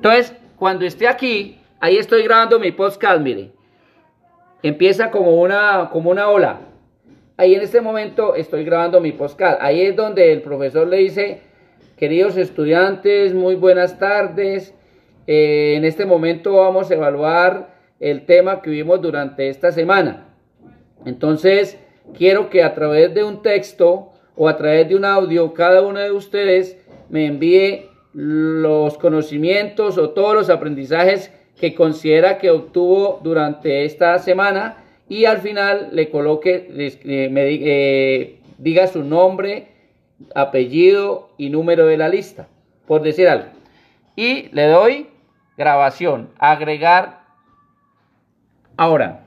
Entonces, cuando esté aquí, ahí estoy grabando mi podcast, mire. Empieza como una, como una ola. Ahí en este momento estoy grabando mi podcast. Ahí es donde el profesor le dice, queridos estudiantes, muy buenas tardes. Eh, en este momento vamos a evaluar el tema que vimos durante esta semana. Entonces, quiero que a través de un texto o a través de un audio, cada uno de ustedes me envíe los conocimientos o todos los aprendizajes que considera que obtuvo durante esta semana y al final le coloque, eh, me, eh, diga su nombre, apellido y número de la lista, por decir algo. Y le doy grabación, agregar ahora.